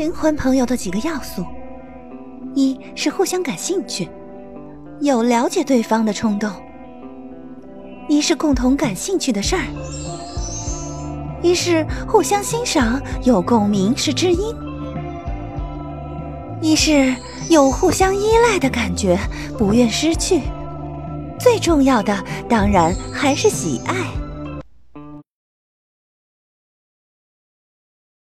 灵魂朋友的几个要素。一是互相感兴趣有了解对方的冲动。一是共同感兴趣的事儿。一是互相欣赏有共鸣是知音。一是有互相依赖的感觉不愿失去。最重要的当然还是喜爱。